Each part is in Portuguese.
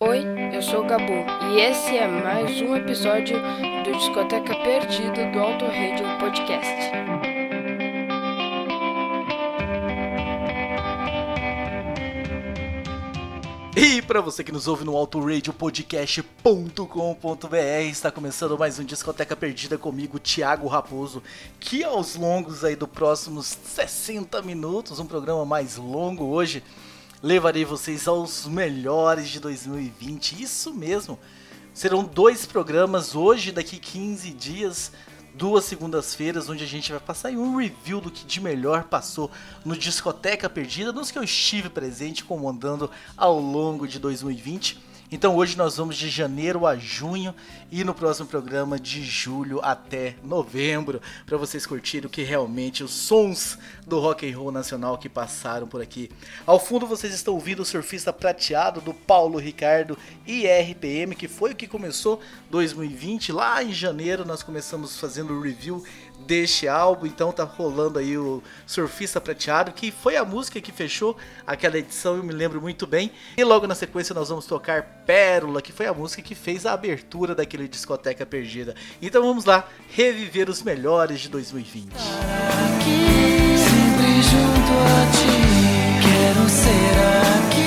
Oi, eu sou o Gabu e esse é mais um episódio do Discoteca Perdida do Auto Radio Podcast. E para você que nos ouve no autoradiopodcast.com.br, está começando mais um Discoteca Perdida comigo, Thiago Raposo, que aos longos aí do próximos 60 minutos, um programa mais longo hoje, levarei vocês aos melhores de 2020. Isso mesmo. Serão dois programas hoje, daqui 15 dias, duas segundas-feiras, onde a gente vai passar um review do que de melhor passou no Discoteca Perdida, nos que eu estive presente comandando ao longo de 2020. Então hoje nós vamos de janeiro a junho e no próximo programa de julho até novembro para vocês curtirem o que realmente os sons do rock and roll nacional que passaram por aqui. Ao fundo vocês estão ouvindo o Surfista Prateado do Paulo Ricardo e RPM, que foi o que começou 2020 lá em janeiro nós começamos fazendo o review deste álbum, então tá rolando aí o Surfista Prateado, que foi a música que fechou aquela edição, eu me lembro muito bem. E logo na sequência nós vamos tocar Pérola, que foi a música que fez a abertura daquele discoteca perdida. Então vamos lá reviver os melhores de 2020. Aqui, sempre junto a ti, quero ser aquilo,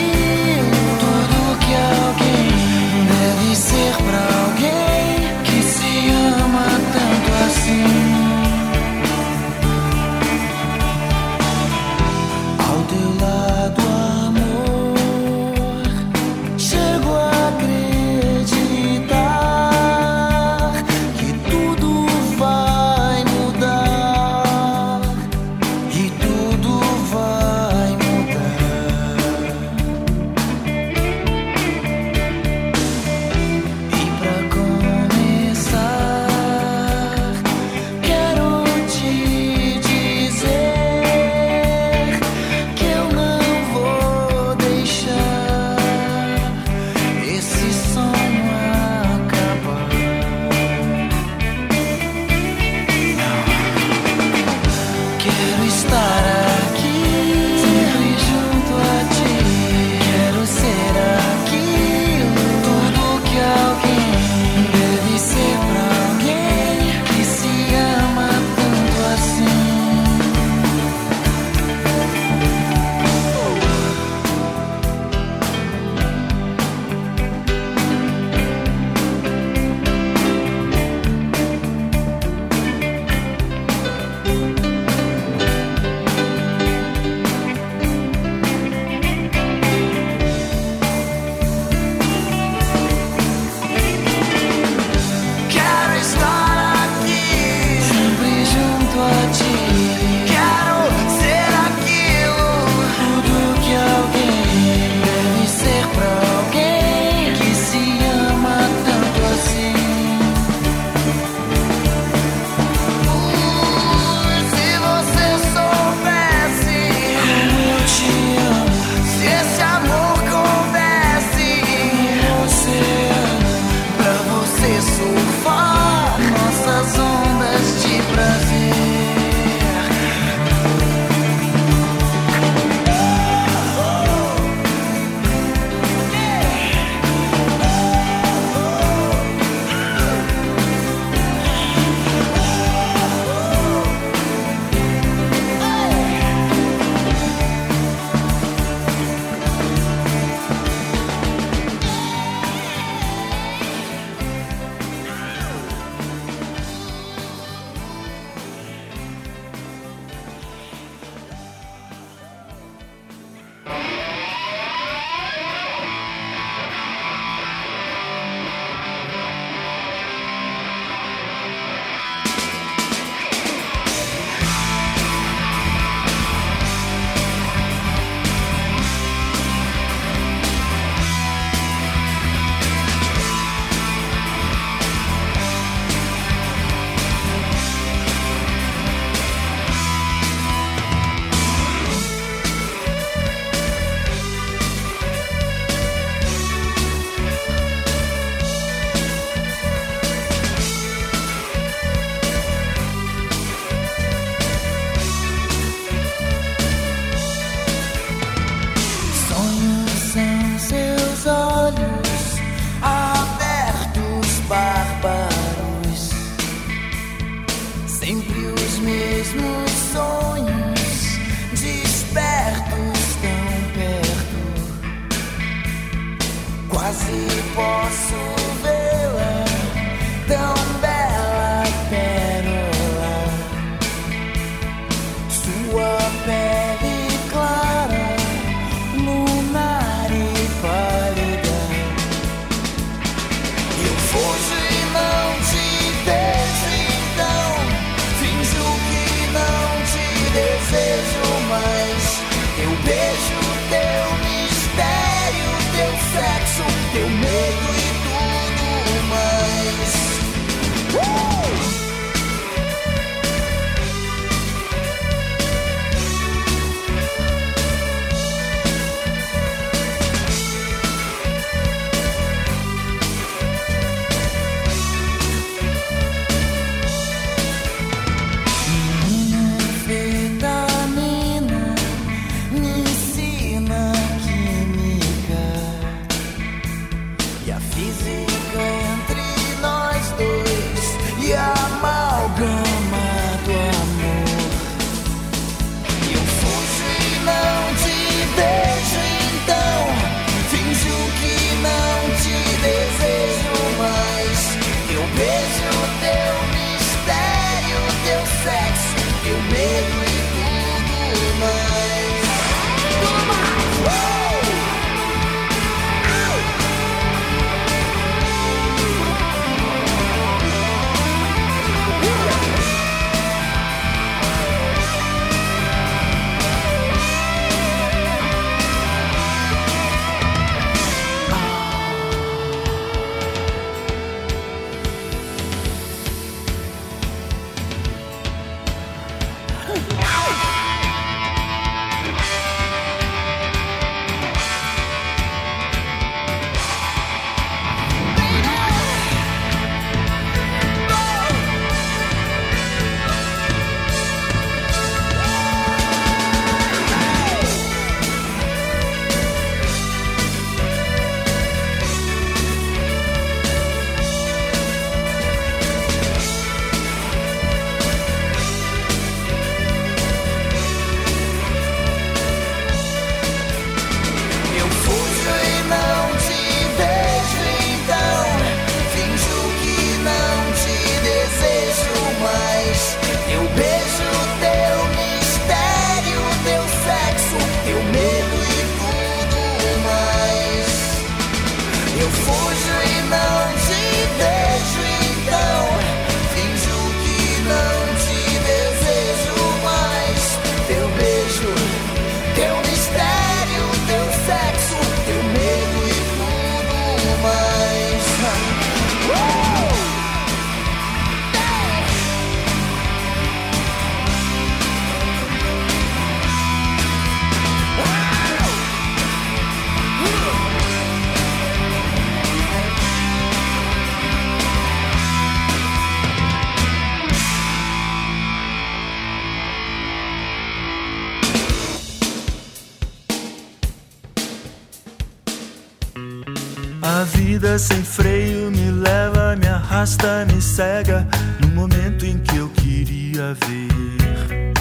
arrasta, me cega no momento em que eu queria ver.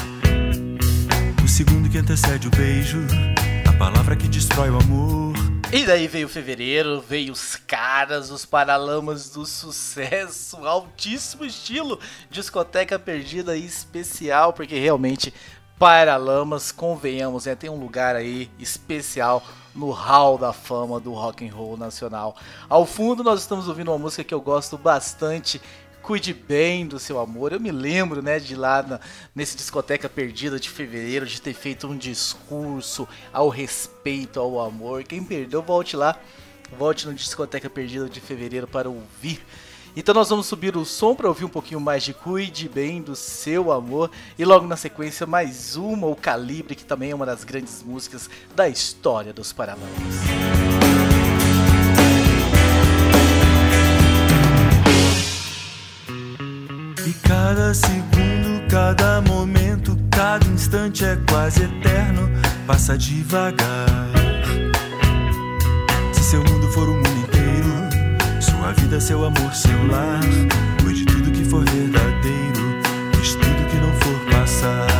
O segundo que antecede o beijo, a palavra que destrói o amor. E daí veio fevereiro, veio os caras, os paralamas do sucesso, altíssimo estilo, discoteca perdida e especial, porque realmente Paralamas, convenhamos, né, tem um lugar aí especial no hall da fama do rock and roll nacional. Ao fundo nós estamos ouvindo uma música que eu gosto bastante, Cuide bem do seu amor. Eu me lembro, né, de lá na, nesse discoteca perdida de fevereiro, de ter feito um discurso ao respeito ao amor. Quem perdeu, volte lá, volte no discoteca perdida de fevereiro para ouvir. Então nós vamos subir o som para ouvir um pouquinho mais de Cuide Bem do Seu Amor e logo na sequência mais uma, o Calibre, que também é uma das grandes músicas da história dos Paralamas. E cada segundo, cada momento, cada instante é quase eterno, passa devagar. Se seu mundo for o mundo inteiro, sua vida, seu amor, seu lar, cuide tudo que for verdadeiro, diz tudo que não for passar.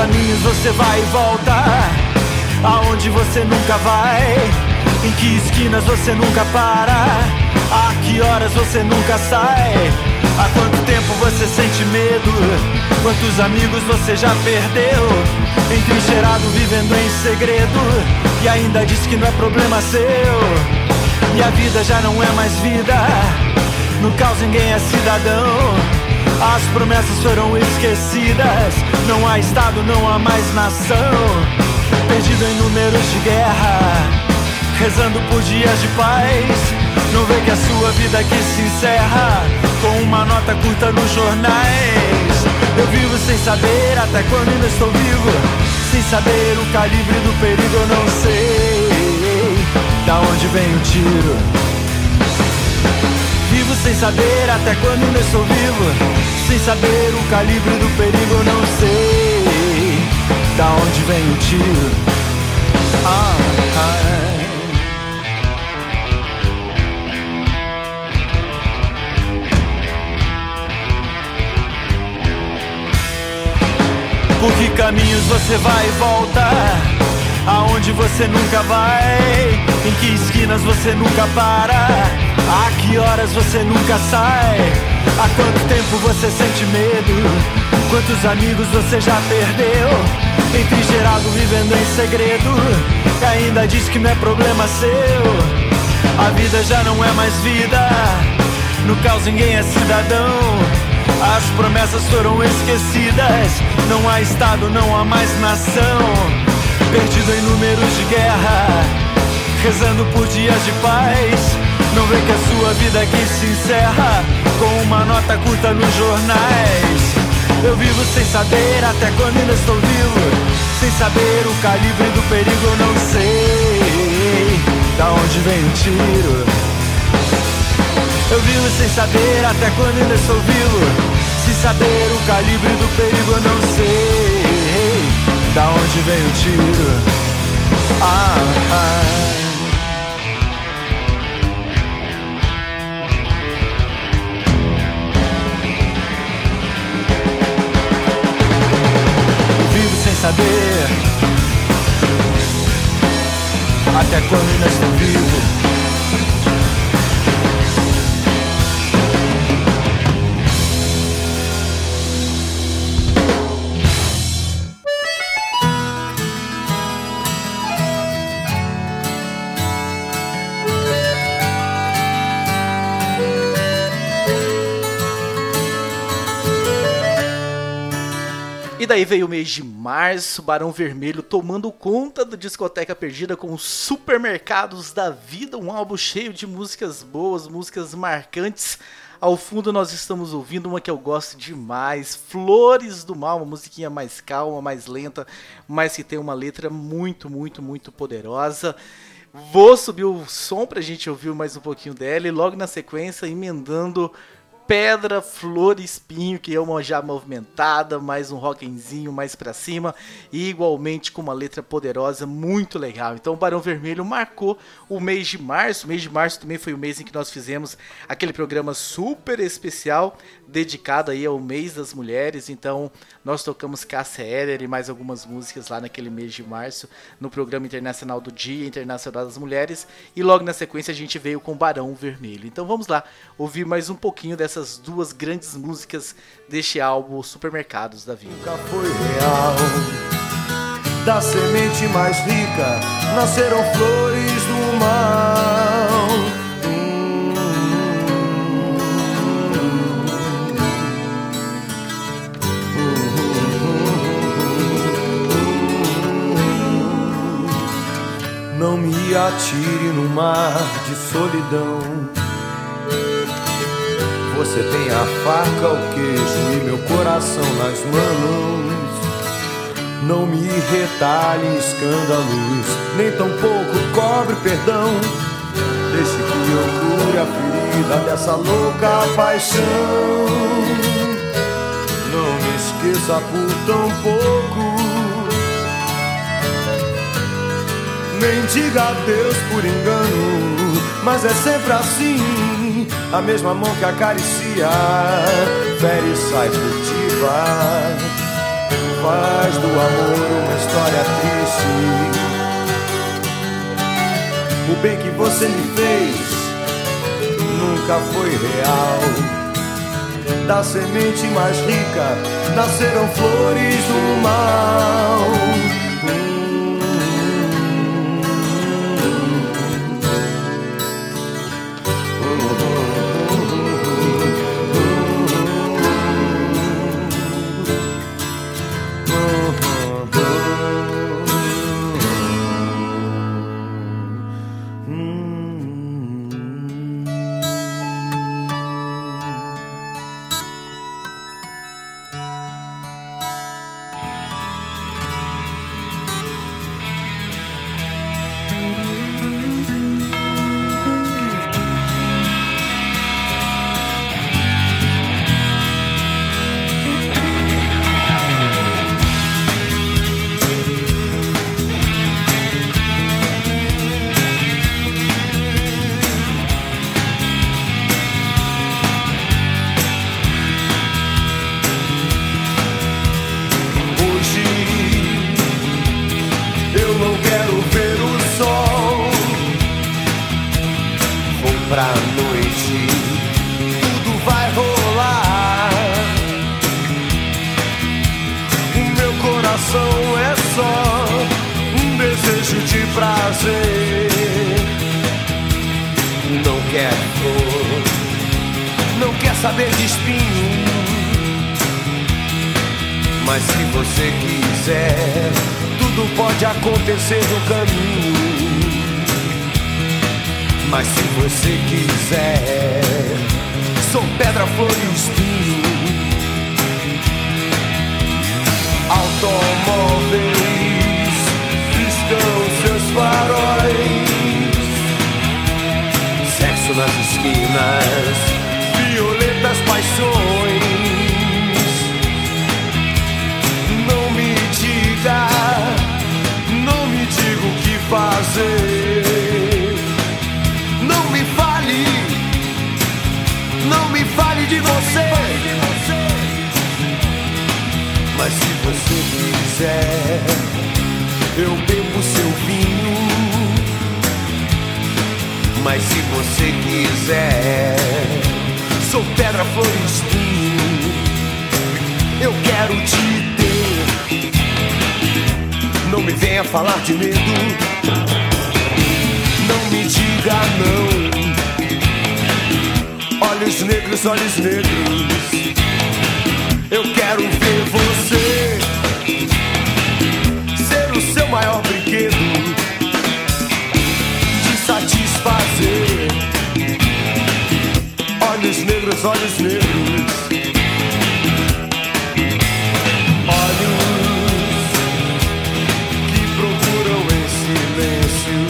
Caminhos você vai e volta. Aonde você nunca vai Em que esquinas você nunca para A que horas você nunca sai. Há quanto tempo você sente medo? Quantos amigos você já perdeu? Entrincheirado vivendo em segredo E ainda diz que não é problema seu. E a vida já não é mais vida No caos ninguém é cidadão as promessas foram esquecidas. Não há Estado, não há mais nação. Perdido em números de guerra, rezando por dias de paz. Não vê que a sua vida aqui se encerra com uma nota curta nos jornais. Eu vivo sem saber até quando ainda estou vivo. Sem saber o calibre do perigo, eu não sei da onde vem o tiro. Sem saber até quando ainda estou vivo Sem saber o calibre do perigo eu não sei Da onde vem o tiro ah, ah. Por que caminhos você vai e volta? Aonde você nunca vai? Em que esquinas você nunca para? A que horas você nunca sai? Há quanto tempo você sente medo? Quantos amigos você já perdeu? Refrigerado vivendo em segredo E ainda diz que não é problema seu A vida já não é mais vida No caos ninguém é cidadão As promessas foram esquecidas Não há estado, não há mais nação Perdido em números de guerra Rezando por dias de paz não vê que a sua vida aqui se encerra com uma nota curta nos jornais. Eu vivo sem saber até quando ainda estou vivo, sem saber o calibre do perigo, eu não sei da onde vem o tiro. Eu vivo sem saber até quando ainda estou vivo, sem saber o calibre do perigo, eu não sei da onde vem o tiro. Ah, ah. Saber até quando ainda estou vivo. Daí veio o mês de março, Barão Vermelho tomando conta da discoteca perdida com os supermercados da vida, um álbum cheio de músicas boas, músicas marcantes. Ao fundo nós estamos ouvindo uma que eu gosto demais, Flores do Mal, uma musiquinha mais calma, mais lenta, mas que tem uma letra muito, muito, muito poderosa. Vou subir o som pra gente ouvir mais um pouquinho dela e logo na sequência emendando Pedra, Flor e Espinho, que é uma já movimentada, mais um rockenzinho mais para cima, e igualmente com uma letra poderosa, muito legal. Então o Barão Vermelho marcou o mês de março. O mês de março também foi o mês em que nós fizemos aquele programa super especial dedicado aí ao mês das mulheres. Então nós tocamos Cássia Eller e mais algumas músicas lá naquele mês de março no programa internacional do Dia Internacional das Mulheres. E logo na sequência a gente veio com Barão Vermelho. Então vamos lá ouvir mais um pouquinho dessa essas duas grandes músicas deste álbum Supermercados da Vida. Nunca foi real. Da semente mais rica nasceram flores do mal. Não me atire no mar de solidão Você tem a faca, o queijo e meu coração nas mãos. Não me retalhe escândalos, nem tampouco cobre perdão. Deixe que eu cure a ferida dessa louca paixão. Não me esqueça por tão pouco. Nem diga adeus por engano, mas é sempre assim. A mesma mão que acaricia, fere e sai furtiva. Faz do amor uma história triste. O bem que você me fez nunca foi real. Da semente mais rica nasceram flores do mal. Mas se você quiser, sou pedra, flor e espinho. Automóveis piscam seus faróis. Sexo nas esquinas, você. Mas se você quiser, eu bebo seu vinho. Mas se você quiser, sou pedra, flor e espinho. Eu quero te ter. Não me venha falar de medo. Não me diga não. Olhos negros, olhos negros. Eu quero ver você ser o seu maior brinquedo. Te satisfazer. Olhos negros, olhos negros. Olhos que procuram em silêncio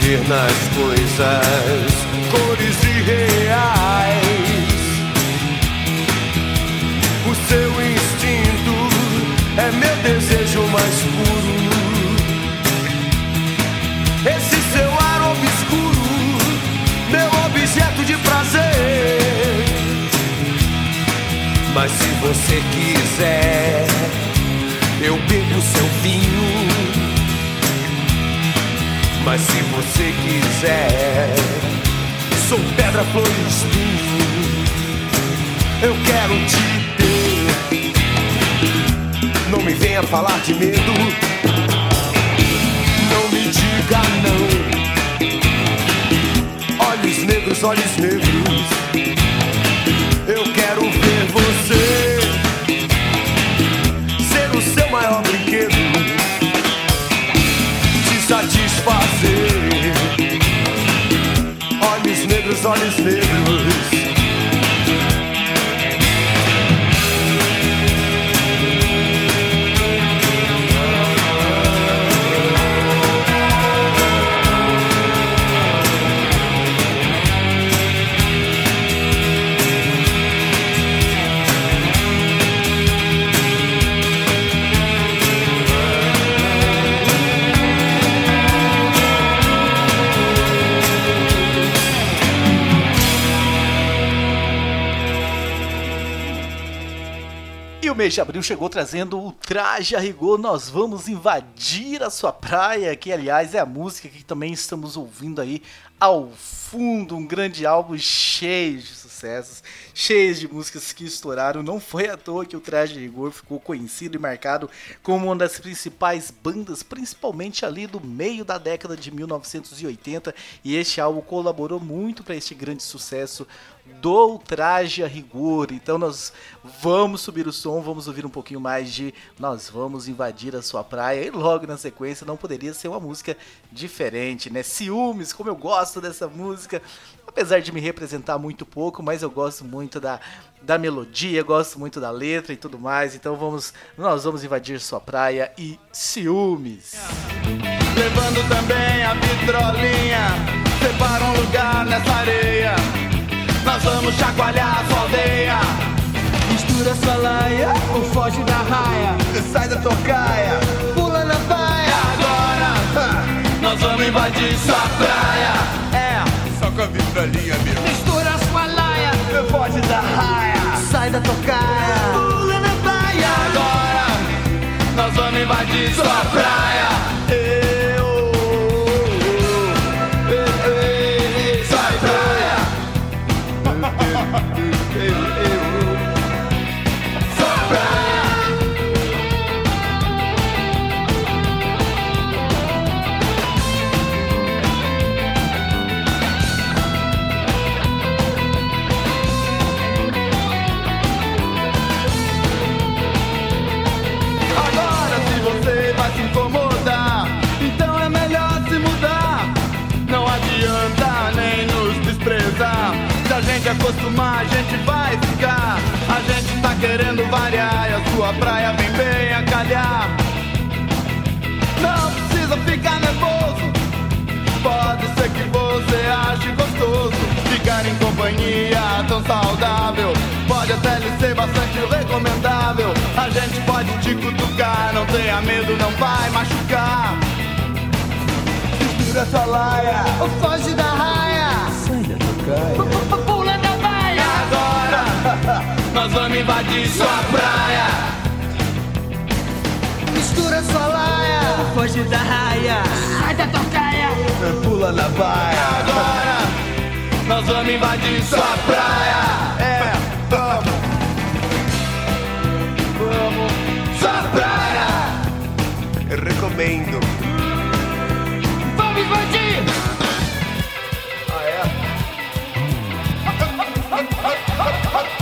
ver nas coisas cores irreais. O seu instinto é meu desejo mais puro. Esse seu ar obscuro, meu objeto de prazer. Mas se você quiser, eu bebo seu vinho. Mas se você quiser, sou pedra, flor e. Eu quero te ter. Não me venha falar de medo. Não me diga não. Olhos negros, olhos negros. Satisfazer. Olhos mês de abril chegou trazendo o traje a rigor. Nós vamos invadir a sua praia, que aliás é a música que também estamos ouvindo aí ao fundo. Um grande álbum cheio de sucessos, cheio de músicas que estouraram. Não foi à toa que o traje a rigor ficou conhecido e marcado como uma das principais bandas, principalmente ali do meio da década de 1980. E este álbum colaborou muito para este grande sucesso do traje a rigor. Então nós vamos subir o som, vamos ouvir um pouquinho mais de Nós Vamos Invadir a Sua Praia. E logo na sequência não poderia ser uma música diferente, né? Ciúmes, como eu gosto dessa música. Apesar de me representar muito pouco, mas eu gosto muito da, da melodia, gosto muito da letra e tudo mais. Então vamos, nós vamos invadir sua praia e ciúmes. Levando também a vitrolinha, separa um lugar nessa areia. Nós vamos chacoalhar a sua aldeia. Mistura sua laia ou foge da raia. Sai da tocaia, Pula na baia. agora nós vamos invadir sua praia. É, só com a vitrolinha, meu. Mistura sua laia. Foge da raia, Sai da tocaia. Pula na baia. agora nós vamos invadir sua praia. Acostumar, a gente vai ficar. A gente tá querendo variar e a sua praia vem bem a calhar. Não precisa ficar nervoso. Pode ser que você ache gostoso Ficar em companhia tão saudável Pode até lhe ser bastante recomendável A gente pode te cutucar Não tenha medo, não vai machucar Segura sua laia Ou foge da raia. Pula nós vamos invadir sua praia. Mistura sua laia, foge da raia, sai da tocaia, é, pula na baia. Agora nós vamos invadir sua praia. É, vamos, vamos, sua praia. Eu recomendo. Vamos invadir. Ah é.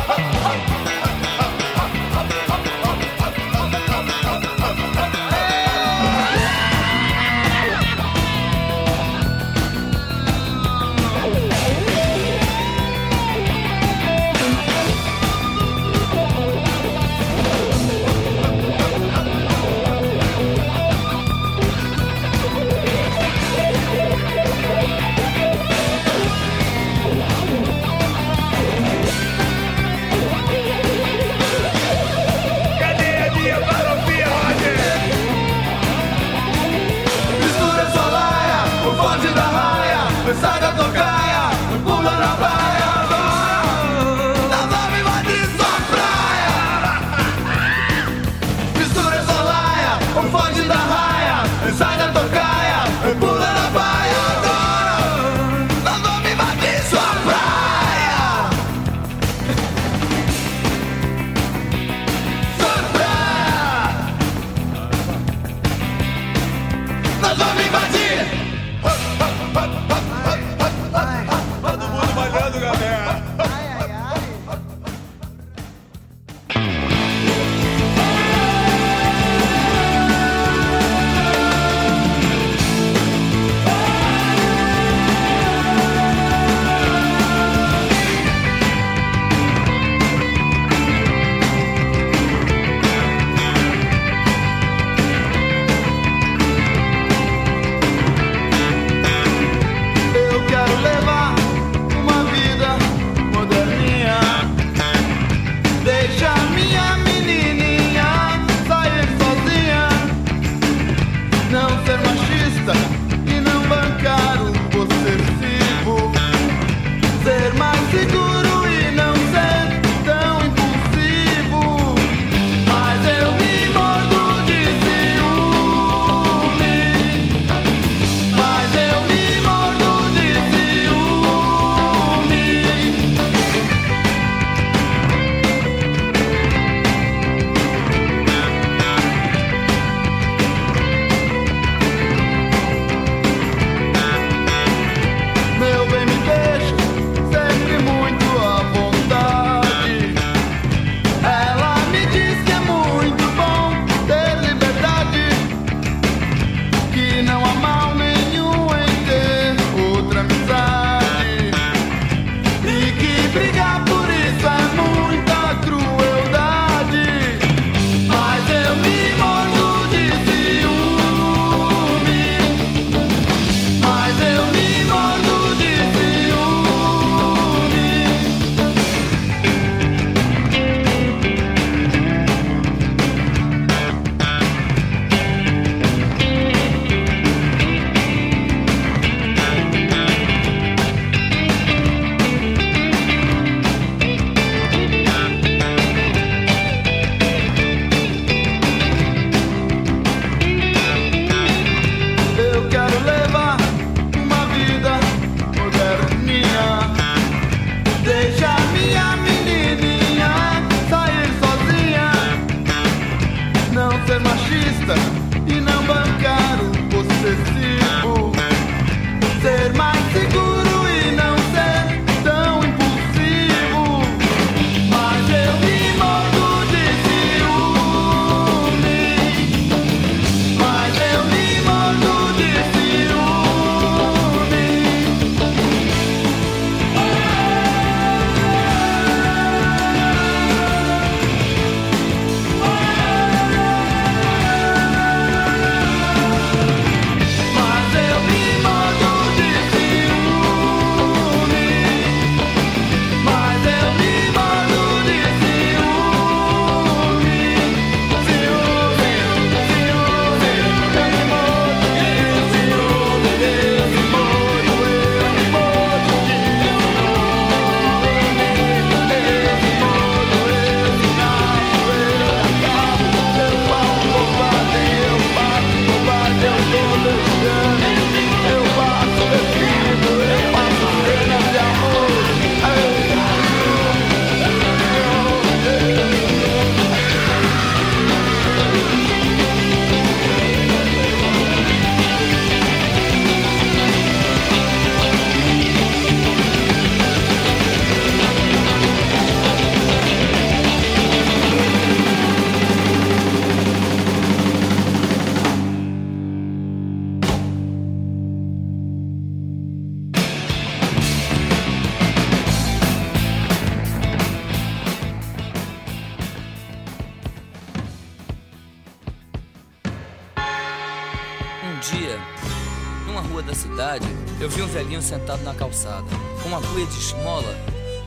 Sentado na calçada, com uma cuia de esmola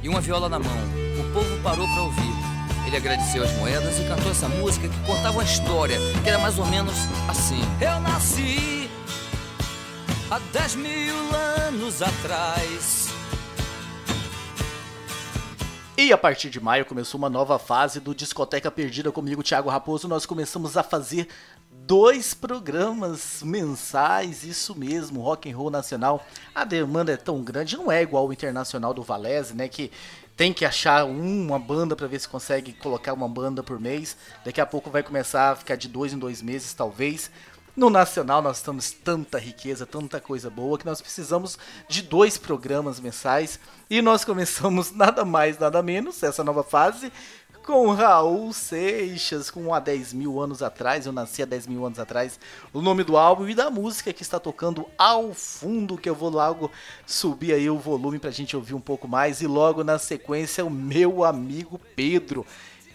e uma viola na mão. O povo parou para ouvir. Ele agradeceu as moedas e cantou essa música que contava uma história que era mais ou menos assim: Eu nasci há 10 mil anos atrás. E a partir de maio começou uma nova fase do Discoteca Perdida comigo, Thiago Raposo. Nós começamos a fazer dois programas mensais, isso mesmo, rock and roll nacional. A demanda é tão grande, não é igual o internacional do Valese, né, que tem que achar uma banda para ver se consegue colocar uma banda por mês. Daqui a pouco vai começar a ficar de dois em dois meses, talvez. No Nacional nós temos tanta riqueza, tanta coisa boa que nós precisamos de dois programas mensais. E nós começamos nada mais, nada menos essa nova fase com Raul Seixas, com há 10 mil anos atrás, eu nasci há 10 mil anos atrás, o nome do álbum e da música que está tocando ao fundo, que eu vou logo subir aí o volume pra gente ouvir um pouco mais, e logo na sequência o meu amigo Pedro,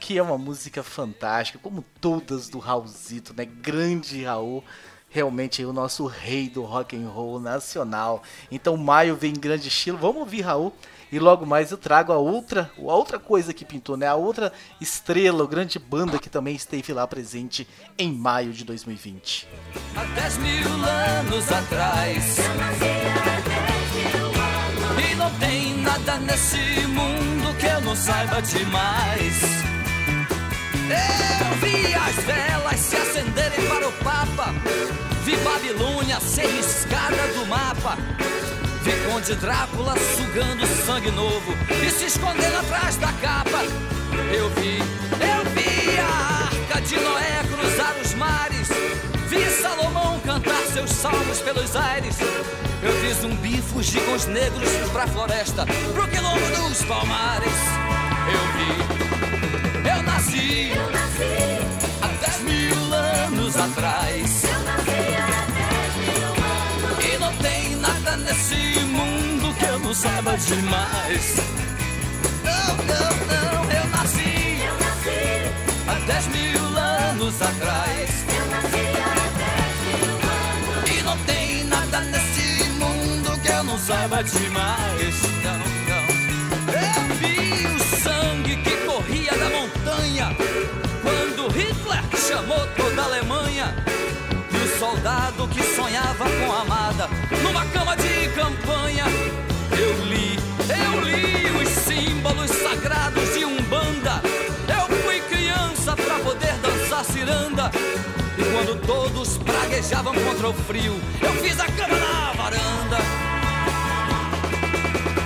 que é uma música fantástica, como todas do Raulzito, né? Grande Raul, realmente o nosso rei do rock and roll nacional. Então maio vem em grande estilo. Vamos ouvir Raul e logo mais eu trago a outra, a outra coisa que pintou, né? A outra estrela, a grande banda que também esteve lá presente em maio de 2020. Há 10 mil anos atrás. E não tem nada nesse mundo que eu não saiba demais. Eu vi as velas se acenderem para o Papa. Vi Babilônia ser riscada do mapa. Vi Conde Drácula sugando sangue novo e se escondendo atrás da capa. Eu vi, eu vi a arca de Noé cruzar os mares. Vi Salomão cantar seus salmos pelos aires. Eu vi zumbi fugir com os negros pra floresta, pro quilombo dos palmares. Eu vi, nasci, Eu nasci, há 10 mil anos atrás. eu nasci há 10 mil anos. E não tem nada nesse mundo que eu não saiba demais. Não, não, não, eu nasci Eu nasci, há 10 mil anos atrás. eu nasci há 10 mil anos. E não tem nada nesse mundo que eu não saiba demais. Montanha quando Hitler chamou toda a Alemanha. E o soldado que sonhava com a amada numa cama de campanha. Eu li, eu li os símbolos sagrados de Umbanda. Eu fui criança pra poder dançar ciranda. E quando todos praguejavam contra o frio, eu fiz a cama na varanda.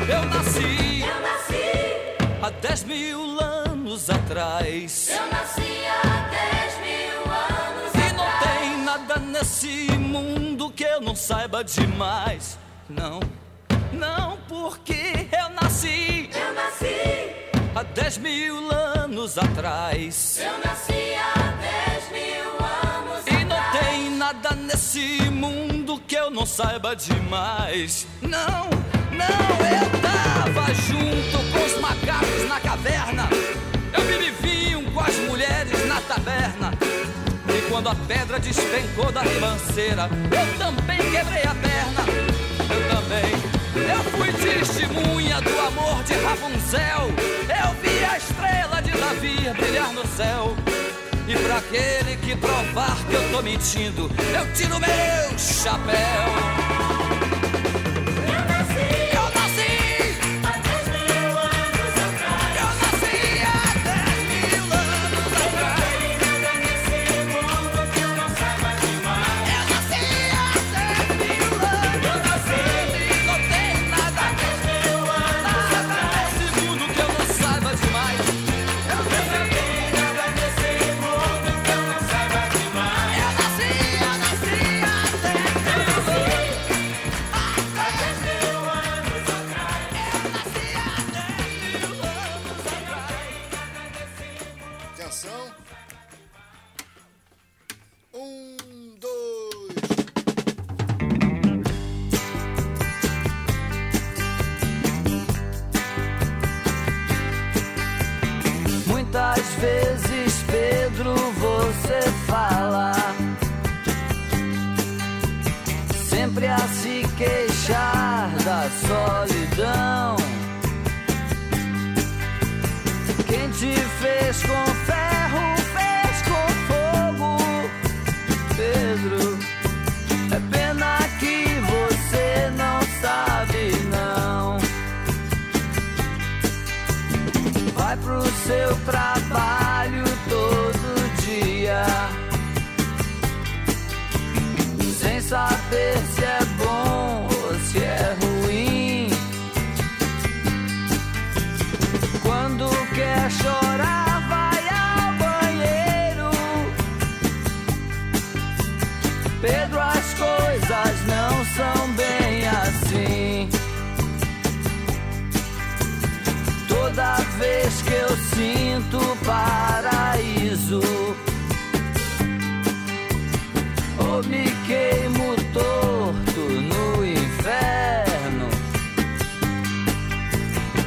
Eu nasci Eu nasci, há 10 mil anos atrás. eu nasci há 10 mil anos E não atrás. tem nada nesse mundo que eu não saiba demais. Não, não, porque eu nasci Eu nasci, há 10 mil anos atrás. eu nasci há 10 mil anos E não atrás. tem nada nesse mundo que eu não saiba demais. Não, não, eu tava junto com os macacos na caverna. As mulheres na taberna. E quando a pedra despencou da ribanceira, eu também quebrei a perna. Eu também. Eu fui testemunha do amor de Rapunzel. Eu vi a estrela de Davi brilhar no céu. E pra aquele que provar que eu tô mentindo, eu tiro meu chapéu.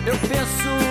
Eu penso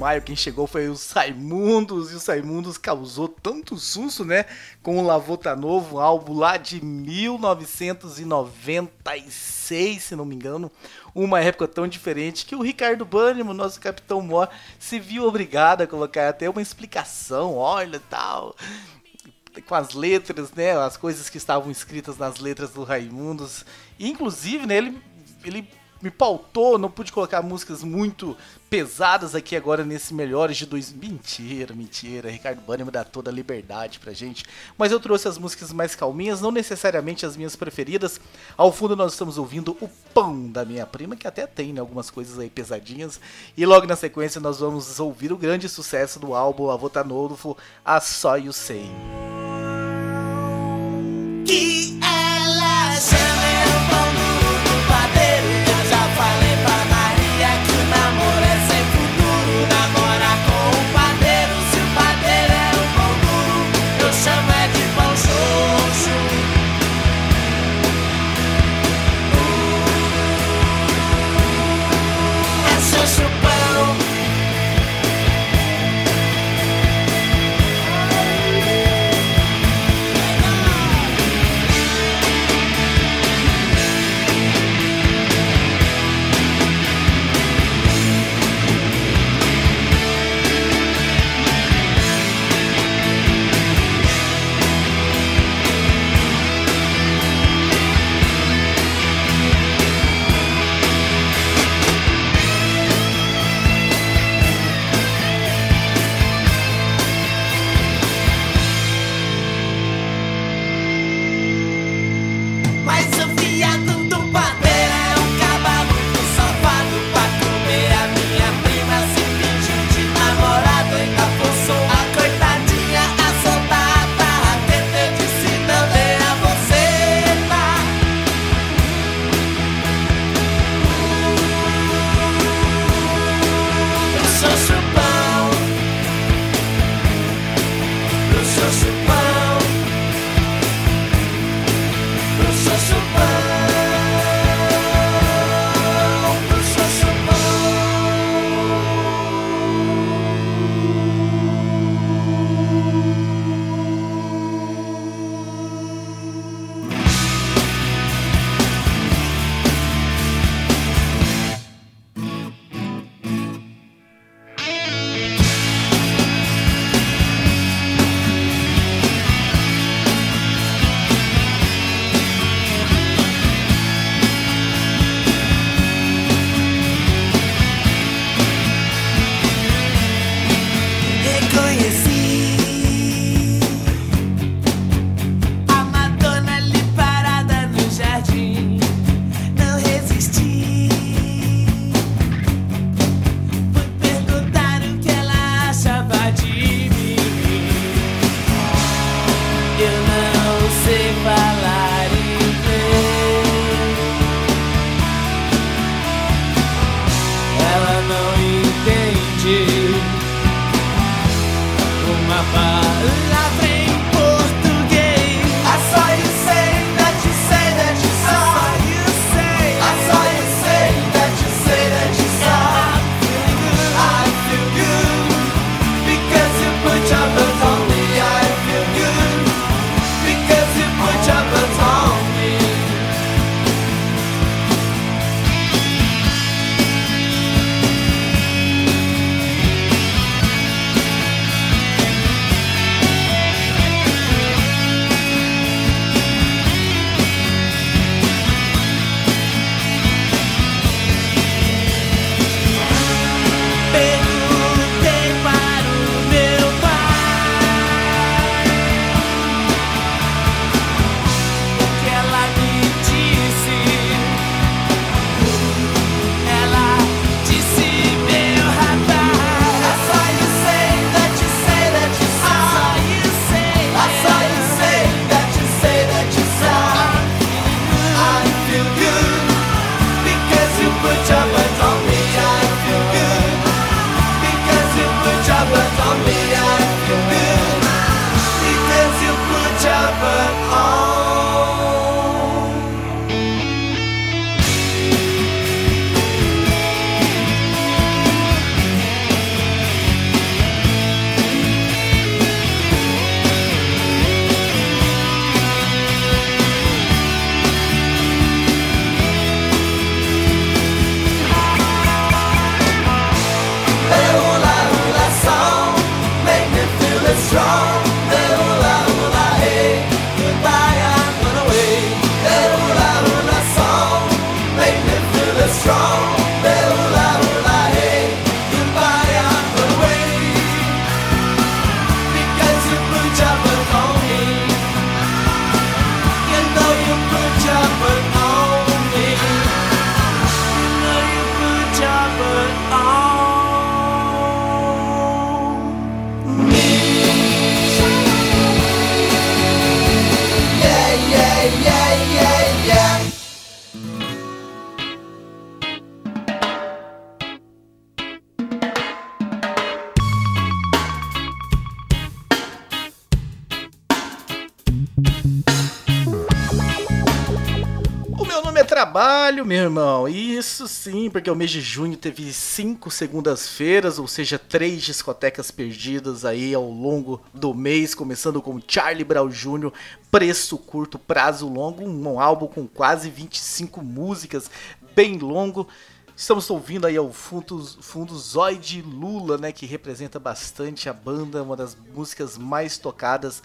maio, quem chegou foi o Saimundos, e o Saimundos causou tanto susto, né? Com o Lavota Novo, um álbum lá de 1996, se não me engano. Uma época tão diferente que o Ricardo Bânimo, nosso capitão Mó, se viu obrigado a colocar até uma explicação, olha tal com as letras, né? As coisas que estavam escritas nas letras do Raimundos. Inclusive, né, ele, ele me pautou, não pude colocar músicas muito pesadas aqui agora nesse Melhores de dois Mentira, mentira. Ricardo Bannerman dá toda a liberdade pra gente. Mas eu trouxe as músicas mais calminhas, não necessariamente as minhas preferidas. Ao fundo nós estamos ouvindo o Pão da Minha Prima, que até tem né, algumas coisas aí pesadinhas. E logo na sequência nós vamos ouvir o grande sucesso do álbum Avô A Só You Sei. Meu irmão. Isso sim, porque o mês de junho teve cinco segundas-feiras, ou seja, três discotecas perdidas aí ao longo do mês, começando com Charlie Brown Jr., Preço Curto, Prazo Longo, um álbum com quase 25 músicas, bem longo. Estamos ouvindo aí ao fundo, fundo Zoid Lula, né, que representa bastante a banda, uma das músicas mais tocadas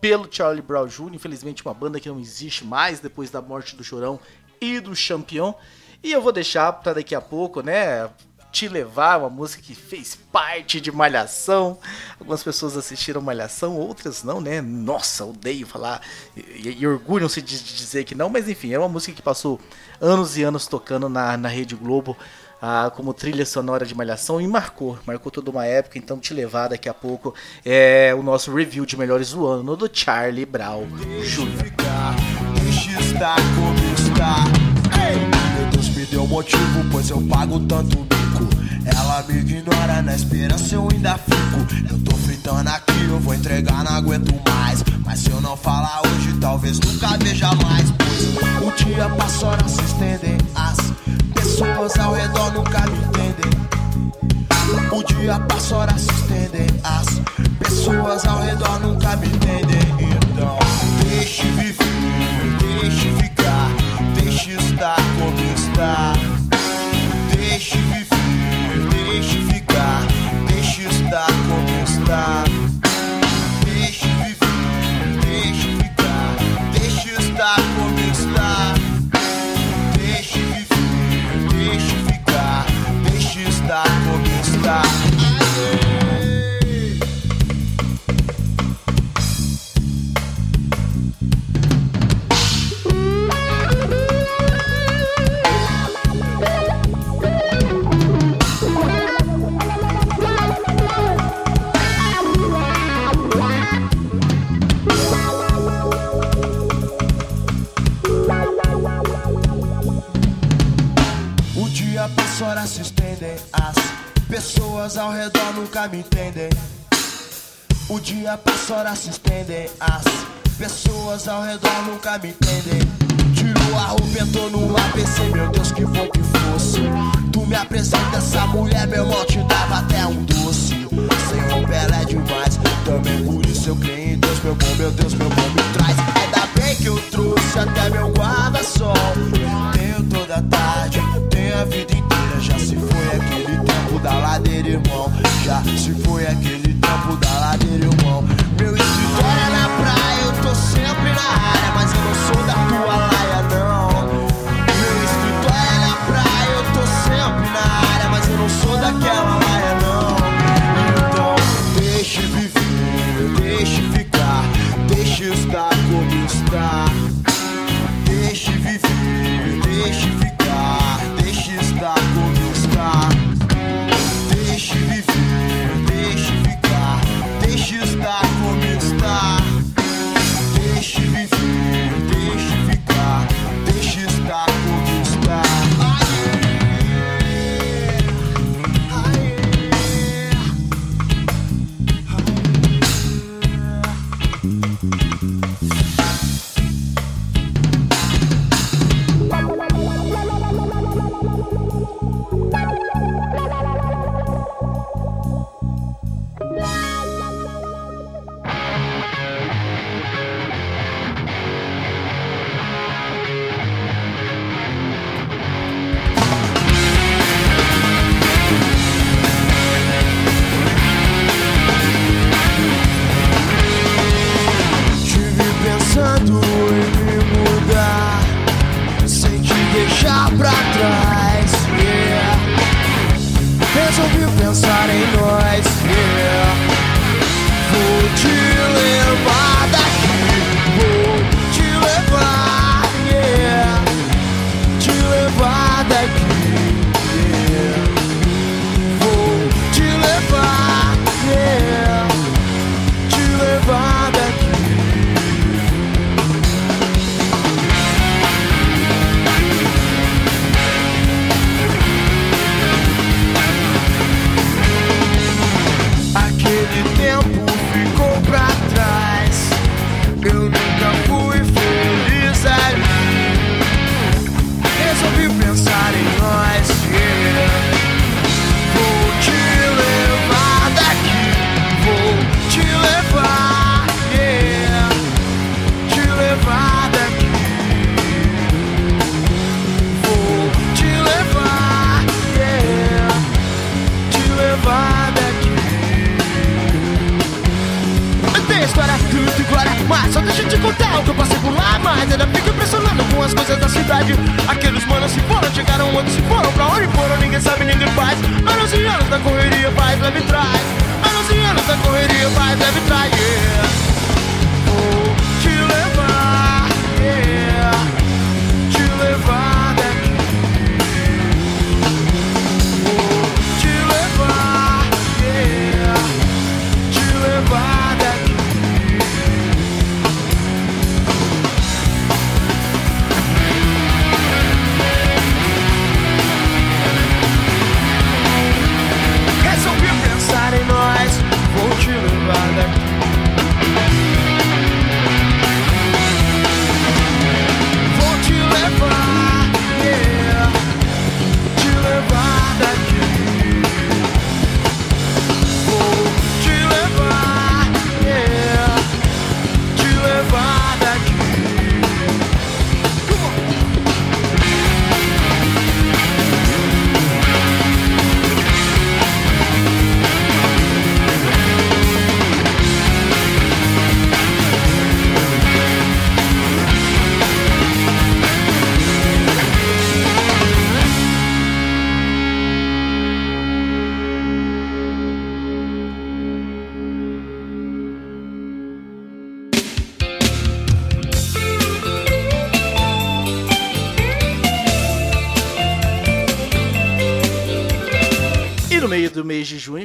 pelo Charlie Brown Jr., infelizmente uma banda que não existe mais depois da morte do Chorão e do Champion. E eu vou deixar para daqui a pouco, né, te levar, uma música que fez parte de Malhação. Algumas pessoas assistiram Malhação, outras não, né? Nossa, odeio falar e, e orgulham-se de, de dizer que não, mas enfim, é uma música que passou anos e anos tocando na, na Rede Globo. Ah, como trilha sonora de Malhação e marcou, marcou toda uma época, então te levar daqui a pouco é o nosso review de melhores do ano do Charlie Brown Jr. Estar como está. Meu Deus me deu motivo, pois eu pago tanto bico. Ela me ignora, na esperança eu ainda fico. Eu tô fritando aqui, eu vou entregar, não aguento mais. Mas se eu não falar hoje, talvez nunca veja mais. Pois o dia passa, horas se estendem. As pessoas ao redor nunca me entendem. O dia passa, horas se estendem. As pessoas ao redor nunca me entendem. Então, deixe viver, deixe ficar, deixe estar como está. Deixe viver, nunca me entendem. O dia passa, horas se estendem. As pessoas ao redor nunca me entendem. Tirou a roupa, entrou no APC, meu Deus, que bom que fosse. Tu me apresenta essa mulher, meu irmão, te dava até um doce. Sem roupa ela é demais, também por isso eu creio em Deus, meu bom, meu Deus, meu bom me traz. Ainda bem que eu trouxe até meu guarda-sol. Tenho toda a tarde, tenho a vida inteira. Já se foi aquele tempo da ladeira, irmão. Já se foi aquele tempo da ladeira, irmão. Meu escritório é na praia, eu tô sempre na área, mas eu não sou da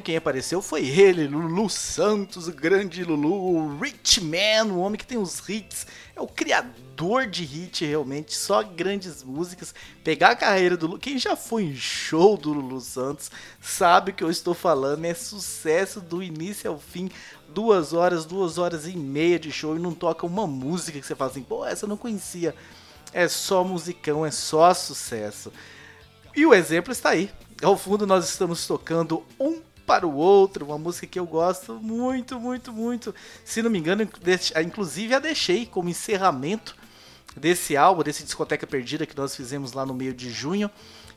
quem apareceu foi ele, Lulu Santos, o grande Lulu, o Rich Man, o homem que tem os hits, é o criador de hit realmente, só grandes músicas. Pegar a carreira do Lulu, quem já foi em show do Lulu Santos sabe o que eu estou falando, é sucesso do início ao fim. Duas horas, duas horas e meia de show e não toca uma música que você fala assim, pô, essa eu não conhecia. É só musicão, é só sucesso. E o exemplo está aí. Ao fundo nós estamos tocando um para o outro, uma música que eu gosto muito, muito, muito. Se não me engano, deix- inclusive a deixei como encerramento desse álbum, desse Discoteca Perdida que nós fizemos lá no meio de junho.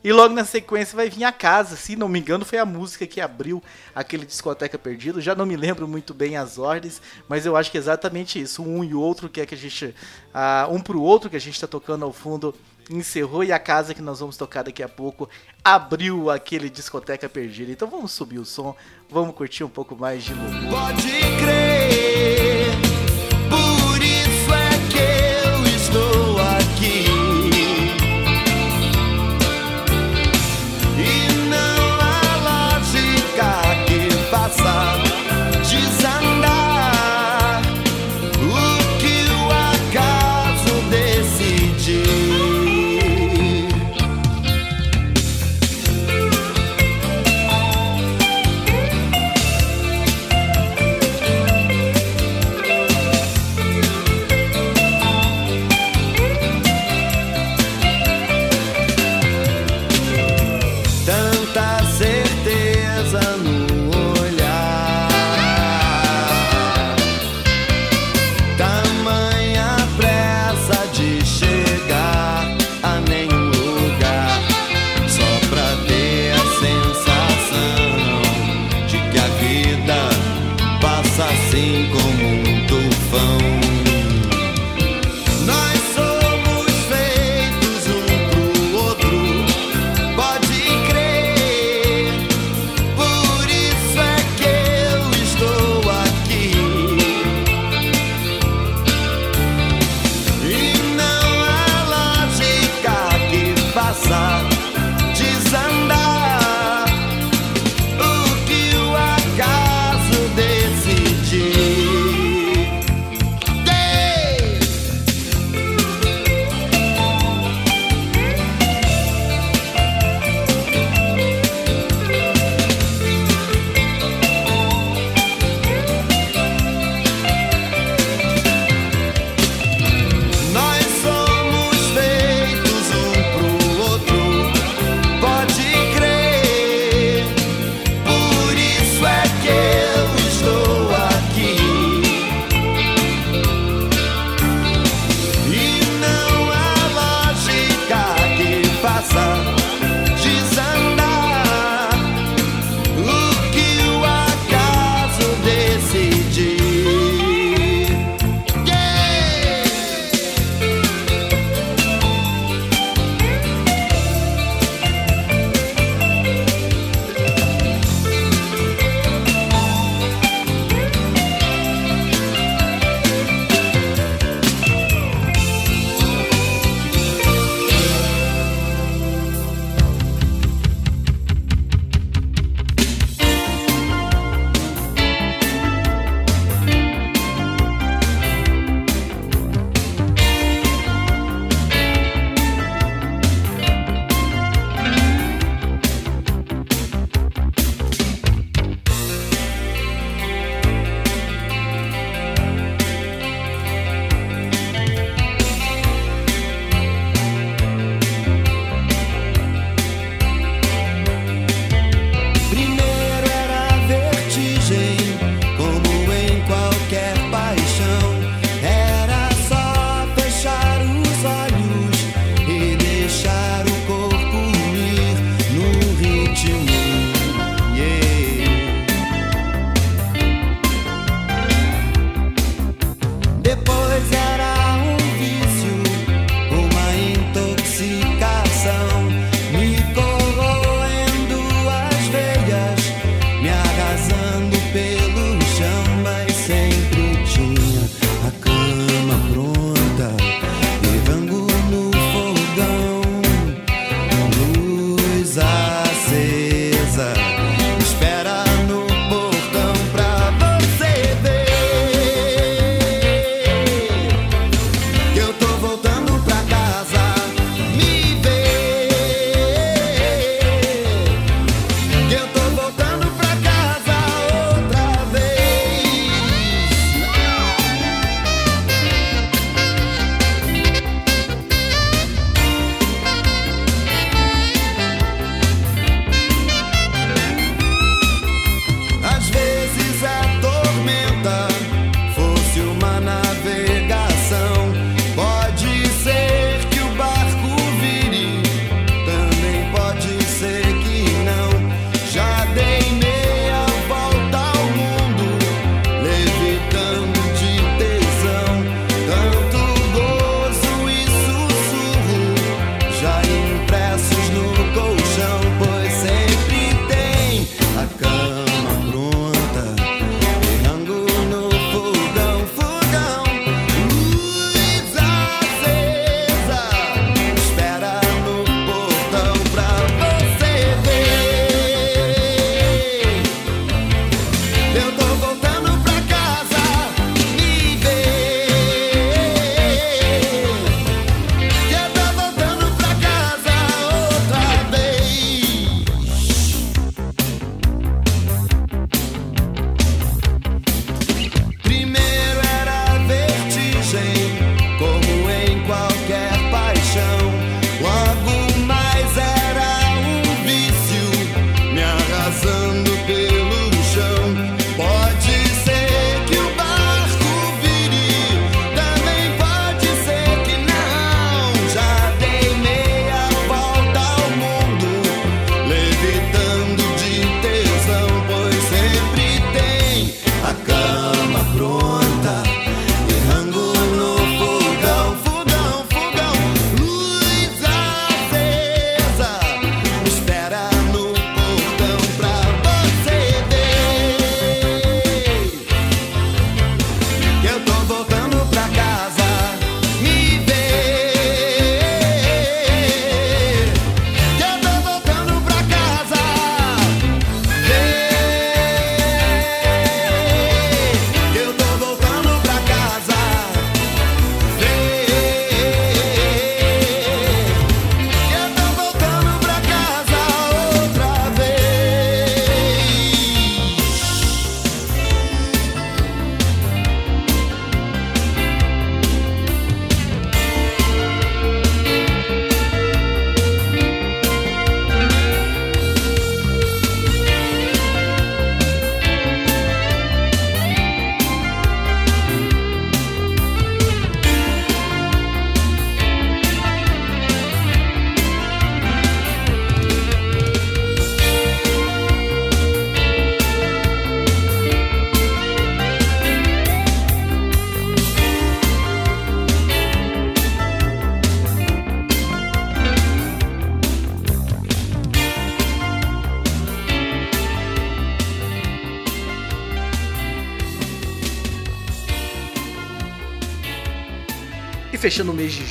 E logo na sequência vai vir a casa, se não me engano, foi a música que abriu aquele Discoteca Perdido. Já não me lembro muito bem as ordens, mas eu acho que é exatamente isso. Um e outro que é que a gente. ah, um pro outro que a gente tá tocando ao fundo encerrou e a casa que nós vamos tocar daqui a pouco abriu aquele Discoteca Perdida. Então vamos subir o som, vamos curtir um pouco mais de Lulu. Pode crer,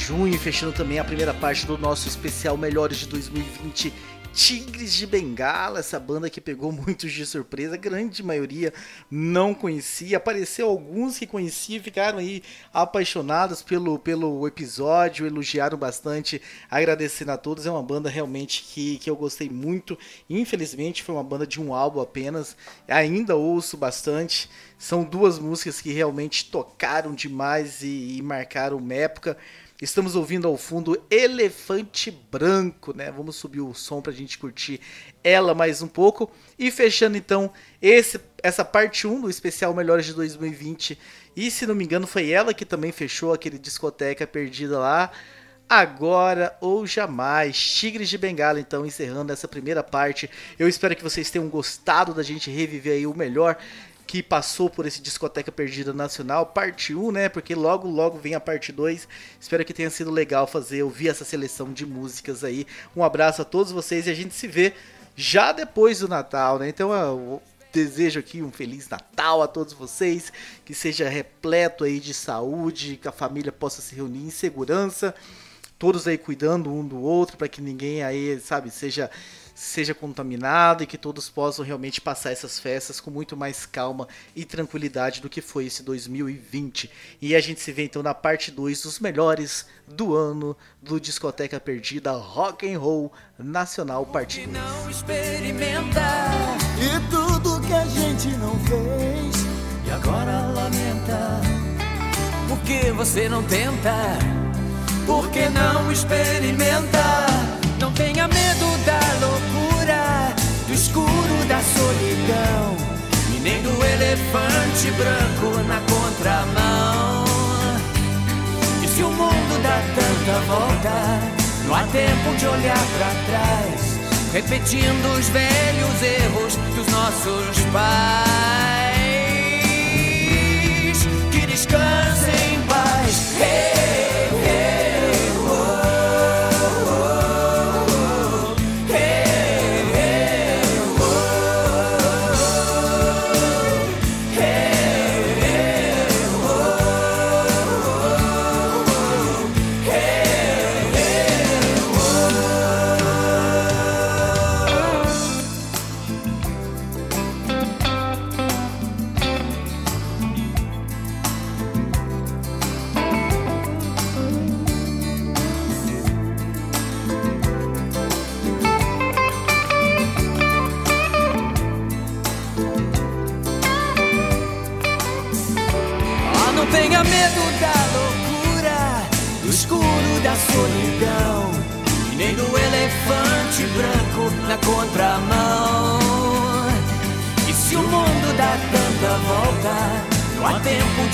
junho, fechando também a primeira parte do nosso especial Melhores de 2020, Tigres de Bengala, essa banda que pegou muitos de surpresa, a grande maioria não conhecia, apareceu alguns que conheciam e ficaram aí apaixonados pelo, pelo episódio, elogiaram bastante, agradecendo a todos, é uma banda realmente que, que eu gostei muito, infelizmente foi uma banda de um álbum apenas, ainda ouço bastante, são duas músicas que realmente tocaram demais e, e marcaram uma época. Estamos ouvindo ao fundo Elefante Branco, né? Vamos subir o som pra gente curtir ela mais um pouco. E fechando então esse, essa parte 1 do especial Melhores de 2020. E se não me engano, foi ela que também fechou aquele discoteca perdida lá. Agora ou jamais. Tigres de Bengala, então, encerrando essa primeira parte. Eu espero que vocês tenham gostado da gente reviver aí o melhor que passou por esse Discoteca Perdida Nacional, parte 1, né? Porque logo, logo vem a parte 2. Espero que tenha sido legal fazer, ouvir essa seleção de músicas aí. Um abraço a todos vocês e a gente se vê já depois do Natal, né? Então eu desejo aqui um Feliz Natal a todos vocês, que seja repleto aí de saúde, que a família possa se reunir em segurança, todos aí cuidando um do outro, para que ninguém aí, sabe, seja seja contaminado e que todos possam realmente passar essas festas com muito mais calma e tranquilidade do que foi esse 2020. E a gente se vê então na parte 2 dos melhores do ano do Discoteca Perdida Rock and Roll Nacional Parte 2. Não experimenta E tudo que a gente não fez e agora lamenta. Por que você não tenta? Por que não experimenta? Não tenha medo da loucura, escuro da solidão e nem do elefante branco na contramão. E se o mundo dá tanta volta, não há tempo de olhar pra trás, repetindo os velhos erros dos nossos pais. Que descansem em paz. Hey,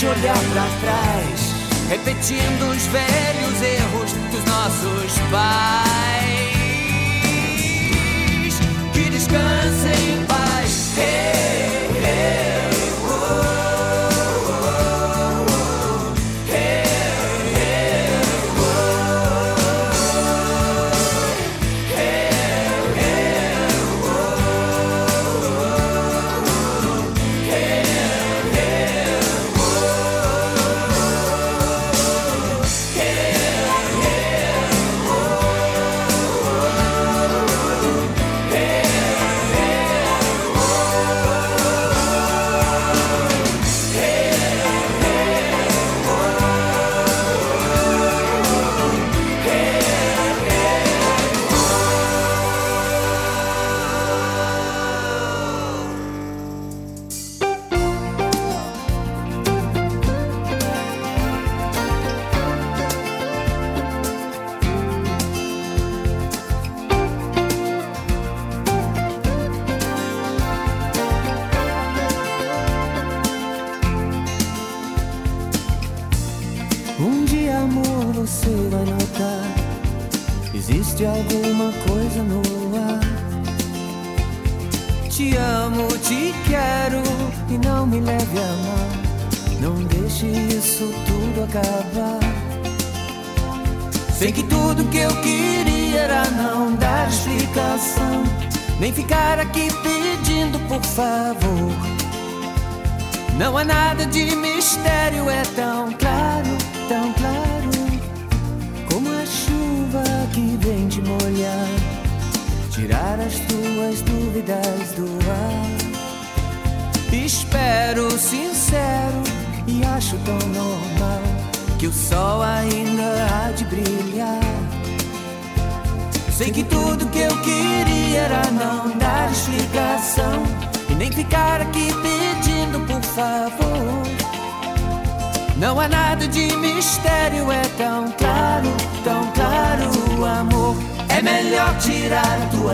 de olhar pra trás, repetindo os velhos erros dos nossos pais. Que descansem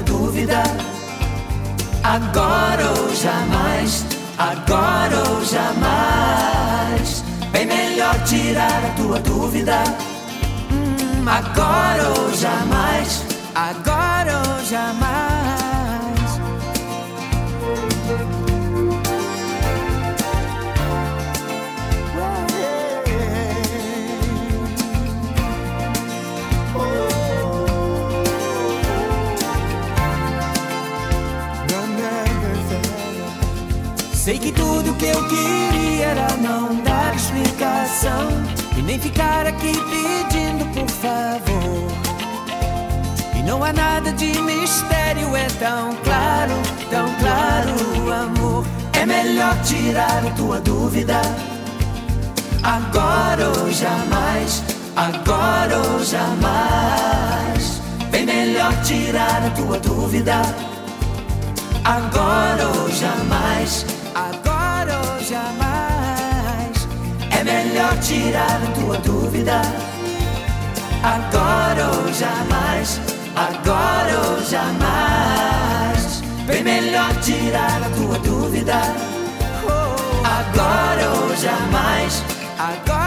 dúvida. Agora ou jamais, agora ou jamais. Bem melhor tirar a tua dúvida. Hum, agora ou jamais, agora ou jamais. Sei que tudo que eu queria era não dar explicação e nem ficar aqui pedindo por favor. E não há nada de mistério, é tão claro, tão claro, amor. É melhor tirar a tua dúvida. Agora ou jamais, agora ou jamais. Bem melhor tirar a tua dúvida. Agora ou jamais, jamais. É melhor tirar a tua dúvida. Agora ou jamais, agora ou jamais. Bem melhor tirar a tua dúvida. Agora ou jamais, agora